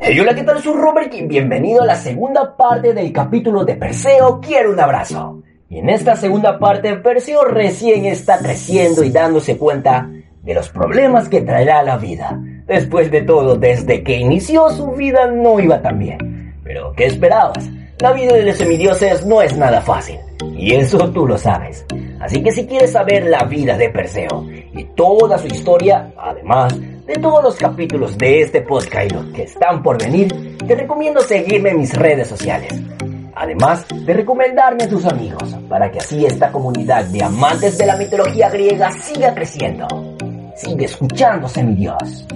Hey, hola, ¿qué tal? Soy Robert y bienvenido a la segunda parte del capítulo de Perseo Quiero un abrazo. Y en esta segunda parte, Perseo recién está creciendo y dándose cuenta de los problemas que traerá la vida. Después de todo, desde que inició su vida no iba tan bien. Pero, ¿qué esperabas? La vida de los semidioses no es nada fácil. Y eso tú lo sabes. Así que si quieres saber la vida de Perseo y toda su historia, además de todos los capítulos de este podcast que están por venir, te recomiendo seguirme en mis redes sociales. Además de recomendarme a tus amigos, para que así esta comunidad de amantes de la mitología griega siga creciendo. Sigue escuchándose mi Dios.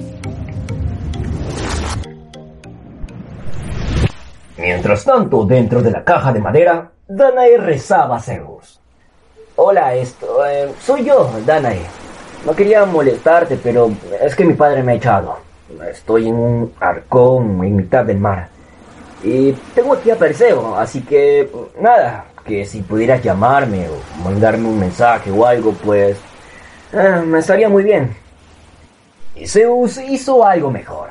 Mientras tanto, dentro de la caja de madera, Danae rezaba a Zeus. Hola, esto, eh, soy yo, Danae. No quería molestarte, pero es que mi padre me ha echado. Estoy en un arcón en mitad del mar. Y tengo aquí a Perseo, así que nada, que si pudieras llamarme o mandarme un mensaje o algo, pues eh, me estaría muy bien. Y Zeus hizo algo mejor.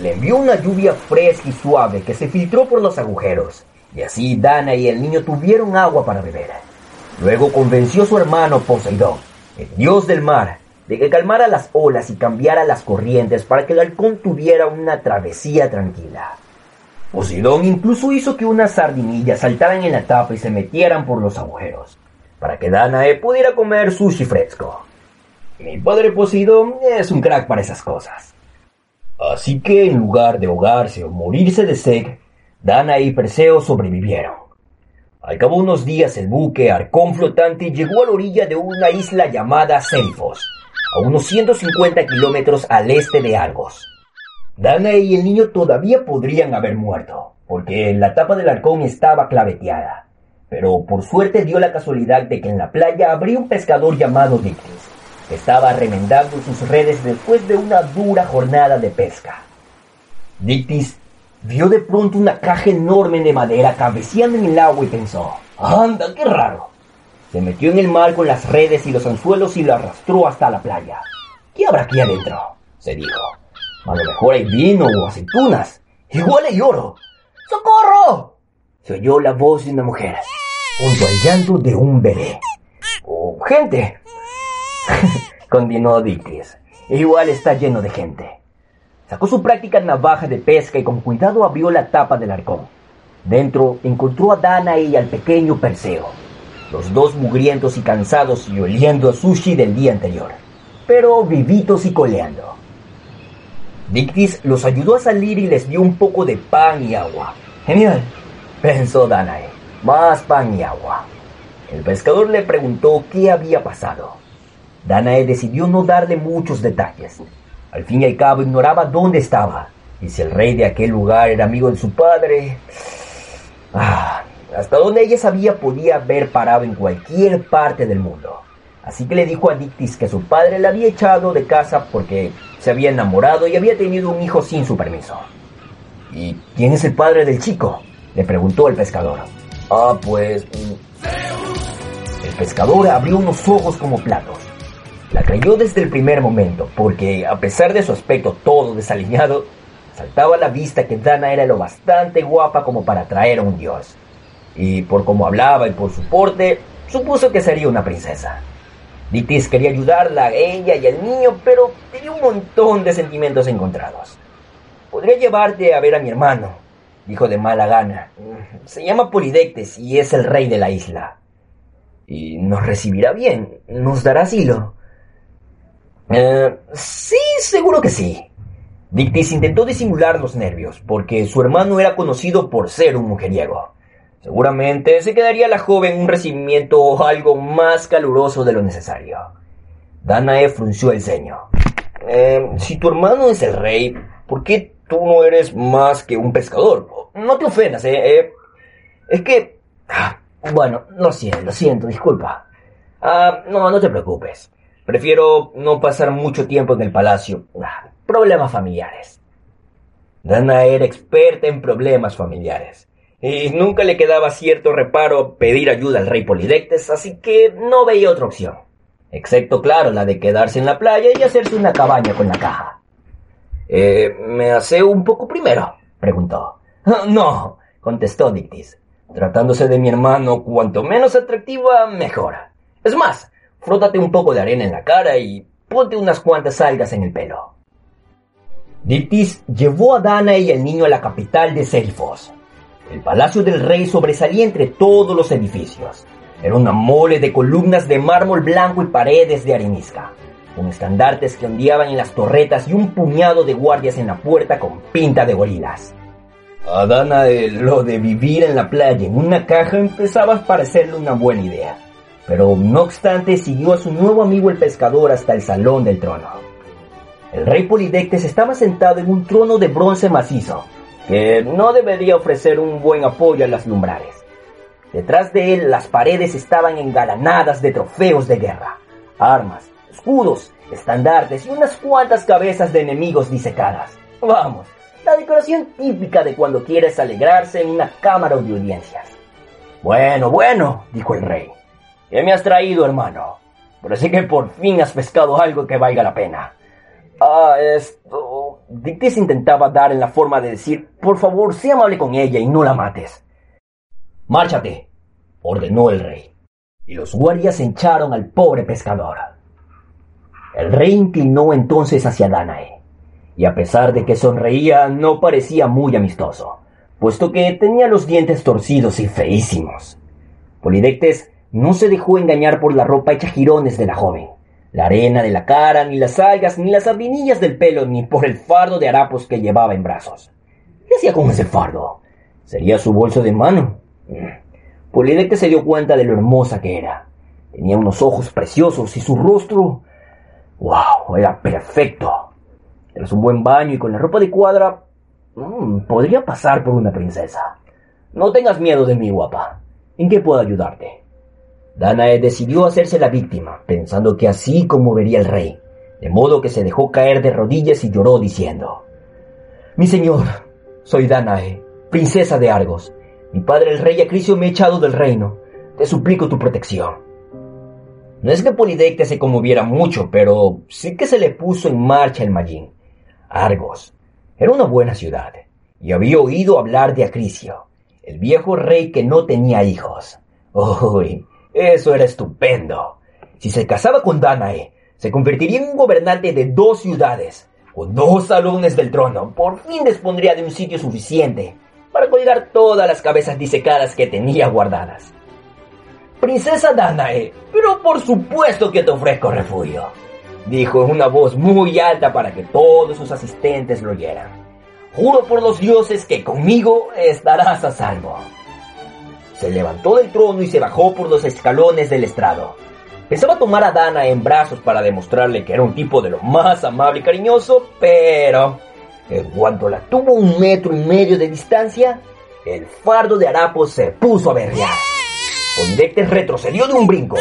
Le envió una lluvia fresca y suave que se filtró por los agujeros, y así Dana y el niño tuvieron agua para beber. Luego convenció a su hermano Poseidón, el dios del mar, de que calmara las olas y cambiara las corrientes para que el halcón tuviera una travesía tranquila. Poseidón incluso hizo que unas sardinillas saltaran en la tapa y se metieran por los agujeros, para que Danae pudiera comer sushi fresco. Mi padre Poseidón es un crack para esas cosas. Así que en lugar de ahogarse o morirse de sed, Danae y Perseo sobrevivieron. Al cabo de unos días el buque Arcón flotante llegó a la orilla de una isla llamada Selfos, a unos 150 kilómetros al este de Argos. Danae y el niño todavía podrían haber muerto, porque la tapa del arcón estaba claveteada. Pero por suerte dio la casualidad de que en la playa habría un pescador llamado Dictis, que estaba remendando sus redes después de una dura jornada de pesca. Dictis vio de pronto una caja enorme de madera cabeceando en el agua y pensó, ¡Anda, qué raro! Se metió en el mar con las redes y los anzuelos y lo arrastró hasta la playa. ¿Qué habrá aquí adentro? se dijo. A lo mejor hay vino o aceitunas. Igual hay oro. ¡Socorro! Se oyó la voz de una mujer, junto al llanto de un bebé. ¡Oh, gente! Continuó Dictis. Igual está lleno de gente. Sacó su práctica navaja de pesca y con cuidado abrió la tapa del arcón. Dentro encontró a Dana y al pequeño Perseo, los dos mugrientos y cansados y oliendo a sushi del día anterior, pero vivitos y coleando. Dictis los ayudó a salir y les dio un poco de pan y agua. Genial, pensó Danae. Más pan y agua. El pescador le preguntó qué había pasado. Danae decidió no darle muchos detalles. Al fin y al cabo ignoraba dónde estaba. Y si el rey de aquel lugar era amigo de su padre... Ah, hasta donde ella sabía podía haber parado en cualquier parte del mundo. Así que le dijo a Dictis que su padre la había echado de casa porque se había enamorado y había tenido un hijo sin su permiso. ¿Y quién es el padre del chico? le preguntó el pescador. Ah, pues... mm. El pescador abrió unos ojos como platos. La creyó desde el primer momento, porque a pesar de su aspecto todo desaliñado, saltaba a la vista que Dana era lo bastante guapa como para atraer a un dios. Y por cómo hablaba y por su porte, supuso que sería una princesa. Dictis quería ayudarla a ella y al niño, pero tenía un montón de sentimientos encontrados. Podría llevarte a ver a mi hermano, dijo de mala gana. Se llama Polidectes y es el rey de la isla. Y nos recibirá bien, nos dará asilo. Eh, sí, seguro que sí. Dictis intentó disimular los nervios, porque su hermano era conocido por ser un mujeriego. Seguramente se quedaría la joven un recibimiento algo más caluroso de lo necesario. Danae frunció el ceño. Eh, si tu hermano es el rey, ¿por qué tú no eres más que un pescador. No te ofendas, ¿eh? eh es que... Ah, bueno, lo siento, lo siento, disculpa. Ah, no, no te preocupes. Prefiero no pasar mucho tiempo en el palacio. Problemas familiares. Dana era experta en problemas familiares. Y nunca le quedaba cierto reparo pedir ayuda al rey Polidectes, así que no veía otra opción. Excepto, claro, la de quedarse en la playa y hacerse una cabaña con la caja. Eh, ¿Me hace un poco primero? preguntó. No, contestó Dictis. Tratándose de mi hermano, cuanto menos atractiva, mejor. Es más, frótate un poco de arena en la cara y ponte unas cuantas algas en el pelo. Dictis llevó a Dana y al niño a la capital de Serifos. El palacio del rey sobresalía entre todos los edificios. Era una mole de columnas de mármol blanco y paredes de arenisca, con estandartes que ondeaban en las torretas y un puñado de guardias en la puerta con pinta de gorilas. A Dana lo de vivir en la playa en una caja empezaba a parecerle una buena idea, pero no obstante siguió a su nuevo amigo el pescador hasta el salón del trono. El rey Polidectes estaba sentado en un trono de bronce macizo, que no debería ofrecer un buen apoyo a las lumbrares. Detrás de él las paredes estaban engalanadas de trofeos de guerra, armas, escudos, estandartes y unas cuantas cabezas de enemigos disecadas. Vamos, la decoración típica de cuando quieres alegrarse en una cámara de audiencias. Bueno, bueno, dijo el rey. ¿Qué me has traído, hermano? Parece que por fin has pescado algo que valga la pena. Ah, esto... Dictis intentaba dar en la forma de decir, por favor, sé amable con ella y no la mates. Márchate, ordenó el rey. Y los guardias echaron al pobre pescador. El rey inclinó entonces hacia Danae, y a pesar de que sonreía, no parecía muy amistoso, puesto que tenía los dientes torcidos y feísimos. Polidectes no se dejó engañar por la ropa hecha jirones de la joven la arena de la cara, ni las algas, ni las sardinillas del pelo, ni por el fardo de harapos que llevaba en brazos. ¿Qué hacía con ese fardo? ¿Sería su bolso de mano? que se dio cuenta de lo hermosa que era. Tenía unos ojos preciosos y su rostro... ¡Wow! Era perfecto. Tras un buen baño y con la ropa de cuadra... Mm, podría pasar por una princesa. No tengas miedo de mí, guapa. ¿En qué puedo ayudarte? Danae decidió hacerse la víctima, pensando que así como vería el rey, de modo que se dejó caer de rodillas y lloró diciendo, Mi señor, soy Danae, princesa de Argos. Mi padre el rey Acricio me ha echado del reino. Te suplico tu protección. No es que Polidectes se conmoviera mucho, pero sí que se le puso en marcha el Magín. Argos era una buena ciudad, y había oído hablar de Acricio, el viejo rey que no tenía hijos. Uy, eso era estupendo. Si se casaba con Danae, se convertiría en un gobernante de dos ciudades, con dos salones del trono. Por fin dispondría de un sitio suficiente para colgar todas las cabezas disecadas que tenía guardadas. Princesa Danae, pero por supuesto que te ofrezco refugio, dijo en una voz muy alta para que todos sus asistentes lo oyeran. Juro por los dioses que conmigo estarás a salvo. Se levantó del trono y se bajó por los escalones del estrado. Pensaba tomar a Dana en brazos para demostrarle que era un tipo de lo más amable y cariñoso, pero en cuanto la tuvo un metro y medio de distancia, el fardo de harapos se puso a berrear. Polidectes retrocedió de un brinco.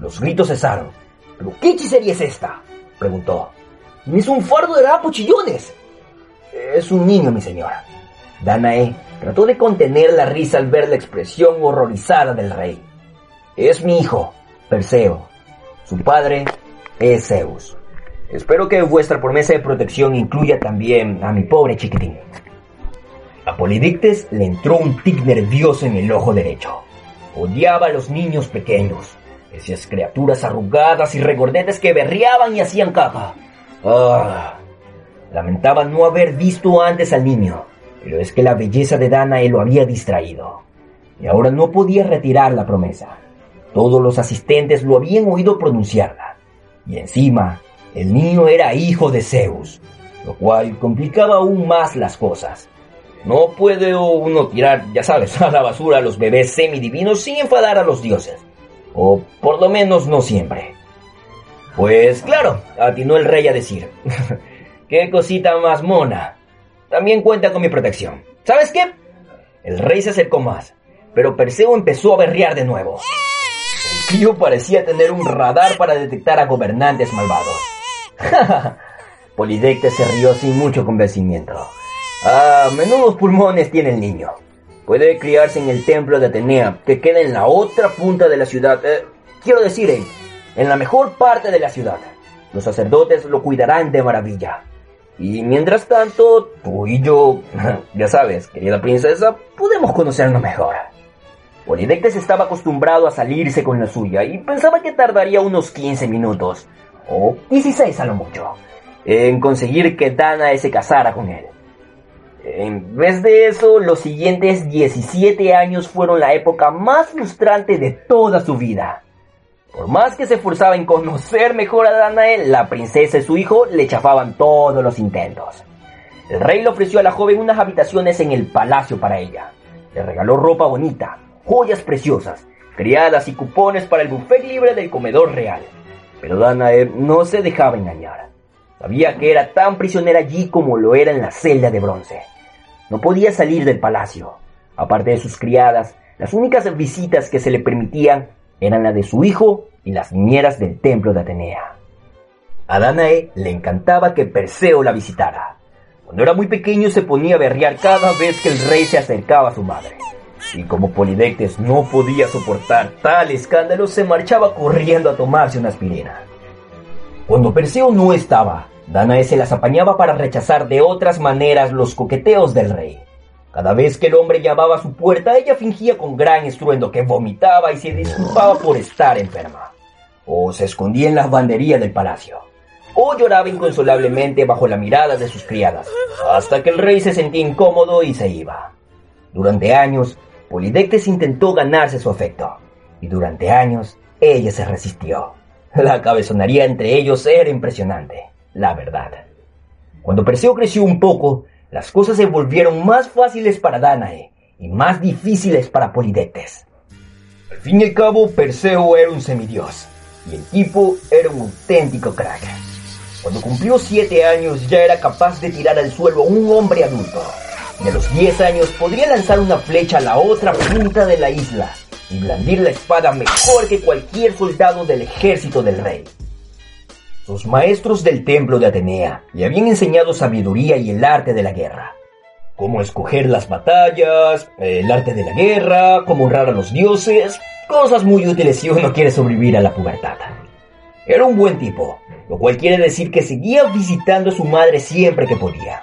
Los gritos cesaron. ¿Pero qué hechicería es esta? preguntó. Es un fardo de harapos chillones. Es un niño, mi señora. Danae Trató de contener la risa al ver la expresión horrorizada del rey. Es mi hijo, Perseo. Su padre es Zeus. Espero que vuestra promesa de protección incluya también a mi pobre chiquitín. A Polidictes le entró un tic nervioso en el ojo derecho. Odiaba a los niños pequeños, esas criaturas arrugadas y regordetes que berreaban y hacían caja. Ah, lamentaba no haber visto antes al niño pero es que la belleza de Danae lo había distraído, y ahora no podía retirar la promesa. Todos los asistentes lo habían oído pronunciarla, y encima el niño era hijo de Zeus, lo cual complicaba aún más las cosas. No puede uno tirar, ya sabes, a la basura a los bebés semidivinos sin enfadar a los dioses. O por lo menos no siempre. Pues claro, atinó el rey a decir. ¡Qué cosita más mona! También cuenta con mi protección. ¿Sabes qué? El rey se acercó más, pero Perseo empezó a berrear de nuevo. El tío parecía tener un radar para detectar a gobernantes malvados. Polidectes se rió sin mucho convencimiento. Ah, menudos pulmones tiene el niño. Puede criarse en el templo de Atenea, que queda en la otra punta de la ciudad. Eh, quiero decir, en, en la mejor parte de la ciudad. Los sacerdotes lo cuidarán de maravilla. Y mientras tanto, tú y yo, ya sabes, querida princesa, podemos conocernos mejor. Polidectes estaba acostumbrado a salirse con la suya y pensaba que tardaría unos 15 minutos, o 16 a lo mucho, en conseguir que Danae se casara con él. En vez de eso, los siguientes 17 años fueron la época más frustrante de toda su vida. Por más que se esforzaba en conocer mejor a Danae, la princesa y su hijo le chafaban todos los intentos. El rey le ofreció a la joven unas habitaciones en el palacio para ella. Le regaló ropa bonita, joyas preciosas, criadas y cupones para el buffet libre del comedor real. Pero Danae no se dejaba engañar. Sabía que era tan prisionera allí como lo era en la celda de bronce. No podía salir del palacio. Aparte de sus criadas, las únicas visitas que se le permitían eran la de su hijo y las niñeras del templo de Atenea. A Danae le encantaba que Perseo la visitara. Cuando era muy pequeño se ponía a berrear cada vez que el rey se acercaba a su madre. Y como Polidectes no podía soportar tal escándalo, se marchaba corriendo a tomarse una aspirina. Cuando Perseo no estaba, Danae se las apañaba para rechazar de otras maneras los coqueteos del rey. Cada vez que el hombre llamaba a su puerta, ella fingía con gran estruendo que vomitaba y se disculpaba por estar enferma. O se escondía en las banderías del palacio. O lloraba inconsolablemente bajo la mirada de sus criadas, hasta que el rey se sentía incómodo y se iba. Durante años, Polidectes intentó ganarse su afecto, y durante años ella se resistió. La cabezonería entre ellos era impresionante la verdad. Cuando Perseo creció un poco, las cosas se volvieron más fáciles para Danae y más difíciles para Polidectes. Al fin y al cabo, Perseo era un semidios y el tipo era un auténtico crack. Cuando cumplió siete años ya era capaz de tirar al suelo a un hombre adulto. Y a los diez años podría lanzar una flecha a la otra punta de la isla y blandir la espada mejor que cualquier soldado del ejército del rey. Los maestros del templo de Atenea le habían enseñado sabiduría y el arte de la guerra. Cómo escoger las batallas, el arte de la guerra, cómo honrar a los dioses, cosas muy útiles si uno quiere sobrevivir a la pubertad. Era un buen tipo, lo cual quiere decir que seguía visitando a su madre siempre que podía.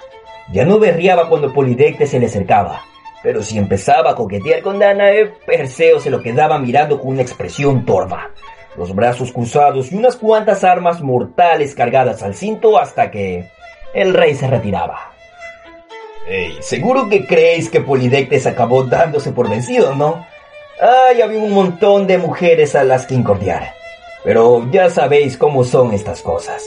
Ya no berriaba cuando Polidecte se le acercaba, pero si empezaba a coquetear con Danae, Perseo se lo quedaba mirando con una expresión torva, los brazos cruzados y unas cuantas armas mortales cargadas al cinto hasta que el rey se retiraba. Hey, seguro que creéis que Polidectes acabó dándose por vencido, ¿no? Ay, había un montón de mujeres a las que incordiar. Pero ya sabéis cómo son estas cosas.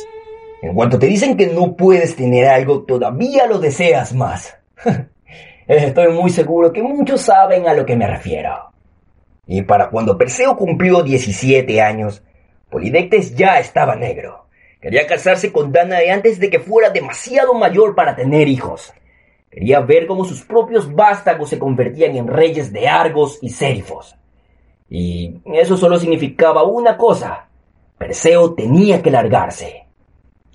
En cuanto te dicen que no puedes tener algo, todavía lo deseas más. Estoy muy seguro que muchos saben a lo que me refiero. Y para cuando Perseo cumplió 17 años, Polidectes ya estaba negro. Quería casarse con Danae antes de que fuera demasiado mayor para tener hijos. Quería ver cómo sus propios vástagos se convertían en reyes de Argos y Sérifos. Y eso solo significaba una cosa. Perseo tenía que largarse.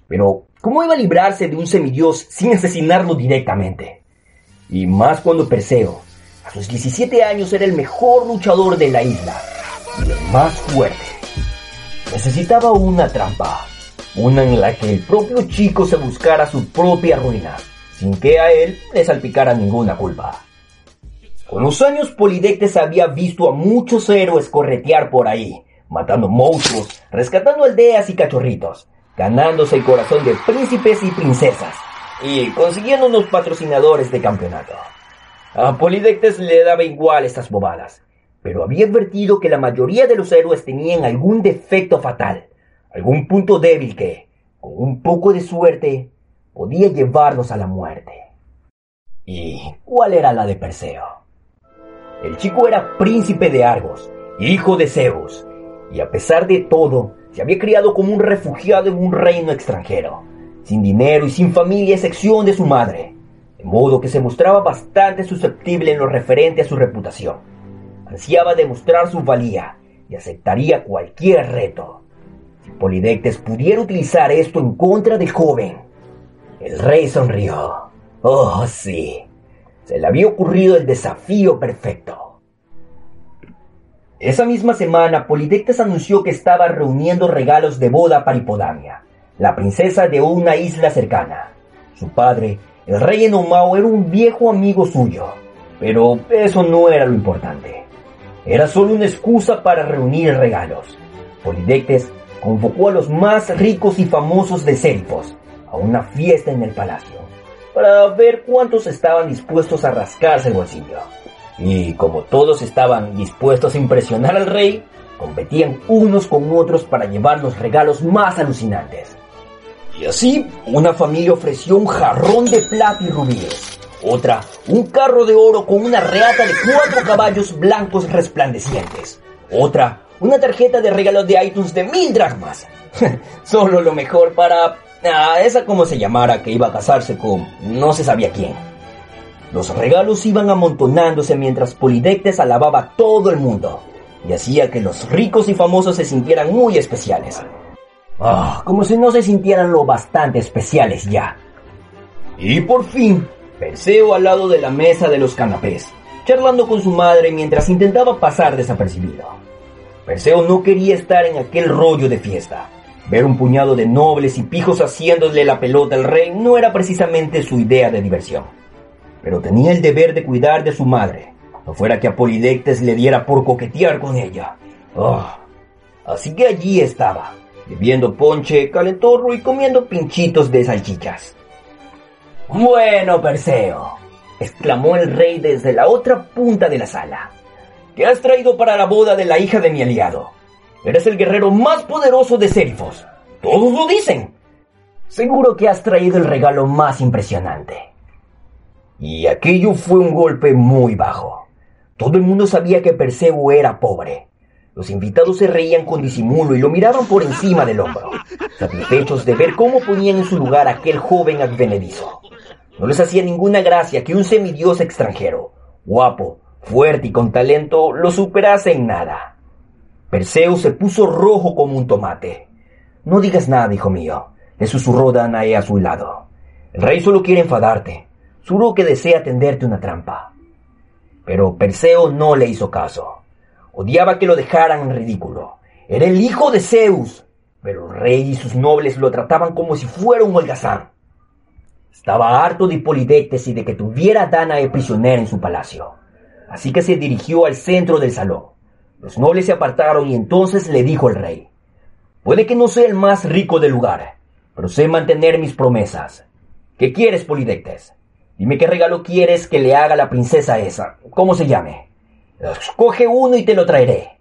Pero, ¿cómo iba a librarse de un semidios sin asesinarlo directamente? Y más cuando Perseo, sus 17 años era el mejor luchador de la isla y el más fuerte. Necesitaba una trampa, una en la que el propio chico se buscara su propia ruina, sin que a él le salpicara ninguna culpa. Con los años Polidectes había visto a muchos héroes corretear por ahí, matando monstruos, rescatando aldeas y cachorritos, ganándose el corazón de príncipes y princesas, y consiguiendo unos patrocinadores de campeonato. A Polidectes le daba igual estas bobadas, pero había advertido que la mayoría de los héroes tenían algún defecto fatal, algún punto débil que, con un poco de suerte, podía llevarlos a la muerte. ¿Y cuál era la de Perseo? El chico era príncipe de Argos, hijo de Zeus, y a pesar de todo, se había criado como un refugiado en un reino extranjero, sin dinero y sin familia excepción de su madre modo que se mostraba bastante susceptible en lo referente a su reputación. Ansiaba demostrar su valía y aceptaría cualquier reto. Si Polidectes pudiera utilizar esto en contra del joven. El rey sonrió. Oh, sí. Se le había ocurrido el desafío perfecto. Esa misma semana, Polidectes anunció que estaba reuniendo regalos de boda para Hipodamia, la princesa de una isla cercana. Su padre el rey Enomao era un viejo amigo suyo, pero eso no era lo importante. Era solo una excusa para reunir regalos. Polidectes convocó a los más ricos y famosos de Sérifos a una fiesta en el palacio, para ver cuántos estaban dispuestos a rascarse el bolsillo. Y como todos estaban dispuestos a impresionar al rey, competían unos con otros para llevar los regalos más alucinantes. Y así, una familia ofreció un jarrón de plata y rubíes. Otra, un carro de oro con una reata de cuatro caballos blancos resplandecientes. Otra, una tarjeta de regalos de iTunes de mil dracmas. Solo lo mejor para... Ah, esa como se llamara que iba a casarse con no se sabía quién. Los regalos iban amontonándose mientras Polidectes alababa a todo el mundo y hacía que los ricos y famosos se sintieran muy especiales. Ah, como si no se sintieran lo bastante especiales ya. Y por fin, Perseo al lado de la mesa de los canapés, charlando con su madre mientras intentaba pasar desapercibido. Perseo no quería estar en aquel rollo de fiesta. Ver un puñado de nobles y pijos haciéndole la pelota al rey no era precisamente su idea de diversión. Pero tenía el deber de cuidar de su madre, no fuera que a Polidectes le diera por coquetear con ella. Ah, así que allí estaba, bebiendo ponche, calentorro y comiendo pinchitos de salchichas. Bueno, Perseo, exclamó el rey desde la otra punta de la sala. ¿Qué has traído para la boda de la hija de mi aliado? Eres el guerrero más poderoso de Serifos. Todos lo dicen. Seguro que has traído el regalo más impresionante. Y aquello fue un golpe muy bajo. Todo el mundo sabía que Perseo era pobre, los invitados se reían con disimulo y lo miraban por encima del hombro, satisfechos de ver cómo ponían en su lugar a aquel joven advenedizo. No les hacía ninguna gracia que un semidios extranjero, guapo, fuerte y con talento, lo superase en nada. Perseo se puso rojo como un tomate. No digas nada, hijo mío, le susurró Danae a su lado. El rey solo quiere enfadarte. Juró que desea tenderte una trampa. Pero Perseo no le hizo caso. Odiaba que lo dejaran en ridículo. Era el hijo de Zeus, pero el rey y sus nobles lo trataban como si fuera un holgazán. Estaba harto de Hipólidectes y de que tuviera a Danae prisionera en su palacio. Así que se dirigió al centro del salón. Los nobles se apartaron y entonces le dijo el rey, Puede que no sea el más rico del lugar, pero sé mantener mis promesas. ¿Qué quieres, Polidectes? Dime qué regalo quieres que le haga la princesa esa, ¿cómo se llame? Escoge uno y te lo traeré.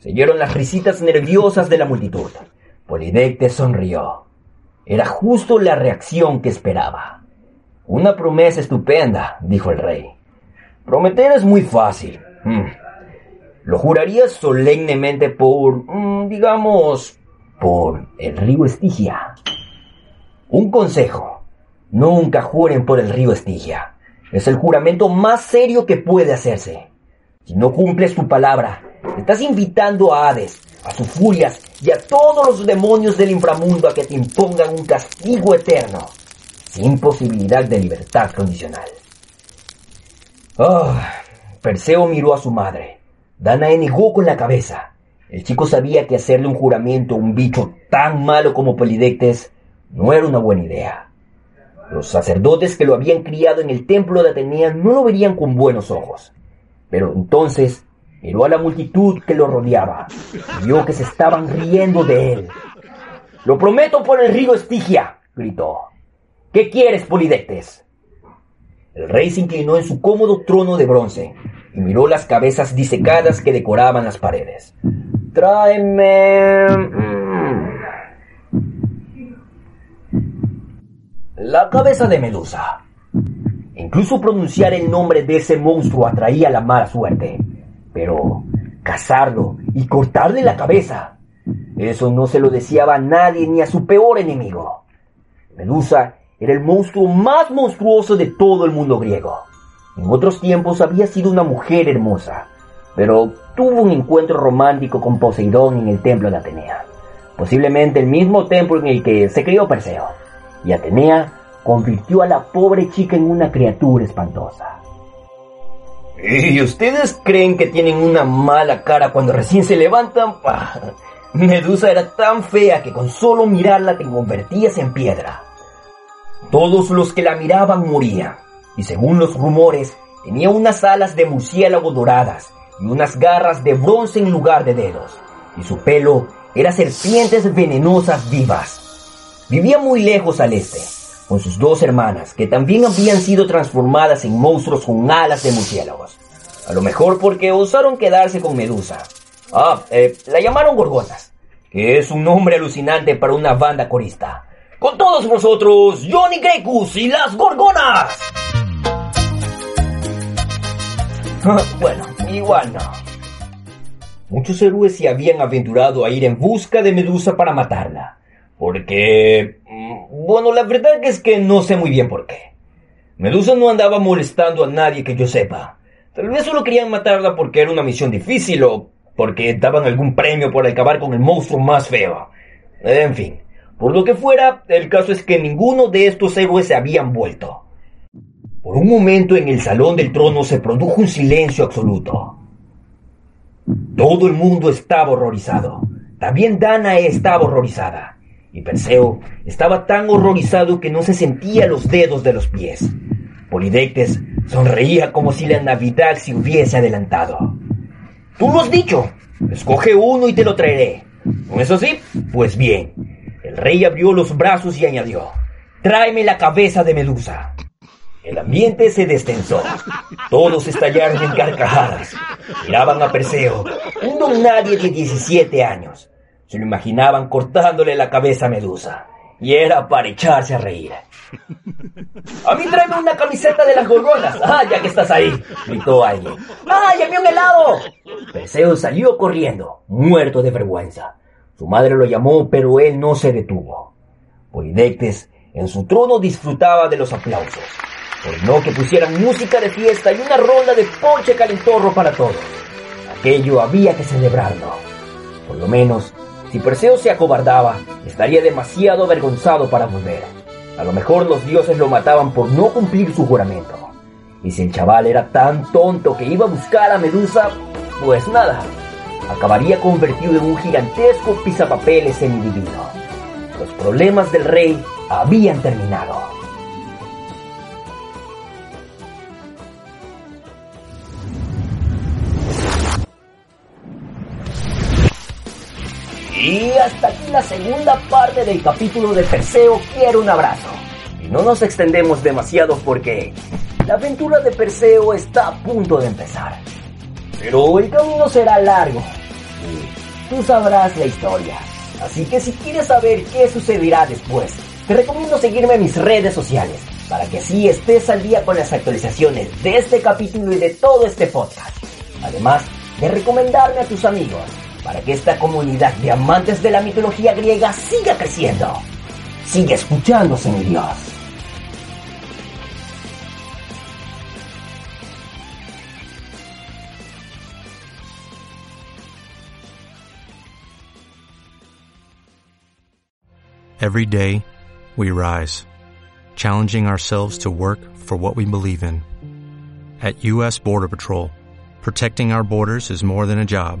Se oyeron las risitas nerviosas de la multitud. Polidectes sonrió. Era justo la reacción que esperaba. Una promesa estupenda, dijo el rey. Prometer es muy fácil. Hmm. Lo juraría solemnemente por, mm, digamos, por el río Estigia. Un consejo. Nunca juren por el río Estigia. Es el juramento más serio que puede hacerse. Si no cumples tu palabra, estás invitando a Hades, a sus furias y a todos los demonios del inframundo a que te impongan un castigo eterno, sin posibilidad de libertad condicional. Oh, Perseo miró a su madre. Danae negó con la cabeza. El chico sabía que hacerle un juramento a un bicho tan malo como Polidectes no era una buena idea. Los sacerdotes que lo habían criado en el templo de Atenea no lo verían con buenos ojos. Pero entonces miró a la multitud que lo rodeaba y vio que se estaban riendo de él. Lo prometo por el río Estigia, gritó. ¿Qué quieres, Polidectes? El rey se inclinó en su cómodo trono de bronce y miró las cabezas disecadas que decoraban las paredes. Tráeme... La cabeza de Medusa. Incluso pronunciar el nombre de ese monstruo atraía la mala suerte. Pero cazarlo y cortarle la cabeza, eso no se lo deseaba a nadie ni a su peor enemigo. Medusa era el monstruo más monstruoso de todo el mundo griego. En otros tiempos había sido una mujer hermosa, pero tuvo un encuentro romántico con Poseidón en el templo de Atenea, posiblemente el mismo templo en el que se crió Perseo, y Atenea convirtió a la pobre chica en una criatura espantosa. ¿Y ustedes creen que tienen una mala cara cuando recién se levantan? Medusa era tan fea que con solo mirarla te convertías en piedra. Todos los que la miraban morían, y según los rumores, tenía unas alas de murciélago doradas y unas garras de bronce en lugar de dedos, y su pelo era serpientes venenosas vivas. Vivía muy lejos al este, con sus dos hermanas, que también habían sido transformadas en monstruos con alas de murciélagos. A lo mejor porque osaron quedarse con Medusa. Ah, eh, la llamaron Gorgonas, que es un nombre alucinante para una banda corista. Con todos vosotros, Johnny Grecus y las Gorgonas. bueno, igual no. Muchos héroes se habían aventurado a ir en busca de Medusa para matarla. Porque... Mm, bueno, la verdad es que no sé muy bien por qué. Medusa no andaba molestando a nadie que yo sepa. Tal vez solo querían matarla porque era una misión difícil o porque daban algún premio por acabar con el monstruo más feo. En fin, por lo que fuera, el caso es que ninguno de estos héroes se habían vuelto. Por un momento en el salón del trono se produjo un silencio absoluto. Todo el mundo estaba horrorizado. También Danae estaba horrorizada. Y Perseo estaba tan horrorizado que no se sentía los dedos de los pies. Polidectes sonreía como si la Navidad se hubiese adelantado. Tú lo has dicho. Escoge uno y te lo traeré. ¿No es así? Pues bien. El rey abrió los brazos y añadió, tráeme la cabeza de Medusa. El ambiente se destensó. Todos estallaron en carcajadas. Miraban a Perseo, un don nadie de 17 años. Se lo imaginaban cortándole la cabeza a Medusa. Y era para echarse a reír. A mí tráeme una camiseta de las gorgonas. Ah, ya que estás ahí, gritó alguien. ¡Ay, ¡Ah, un helado! Perseo salió corriendo, muerto de vergüenza. Su madre lo llamó, pero él no se detuvo. Polidectes en su trono disfrutaba de los aplausos. Ordenó que pusieran música de fiesta y una ronda de ponche calentorro para todos. Aquello había que celebrarlo. Por lo menos, si Perseo se acobardaba, estaría demasiado avergonzado para volver. A lo mejor los dioses lo mataban por no cumplir su juramento. Y si el chaval era tan tonto que iba a buscar a Medusa, pues nada, acabaría convertido en un gigantesco pisapapeles semidivino. Los problemas del rey habían terminado. Hasta aquí la segunda parte del capítulo de Perseo quiere un abrazo. Y no nos extendemos demasiado porque la aventura de Perseo está a punto de empezar. Pero el camino será largo y tú sabrás la historia. Así que si quieres saber qué sucederá después, te recomiendo seguirme en mis redes sociales para que así estés al día con las actualizaciones de este capítulo y de todo este podcast. Además de recomendarme a tus amigos para que esta comunidad de amantes de la mitología griega siga creciendo. Sigue escuchándose, mi Dios. Every day, we rise, challenging ourselves to work for what we believe in. At U.S. Border Patrol, protecting our borders is more than a job,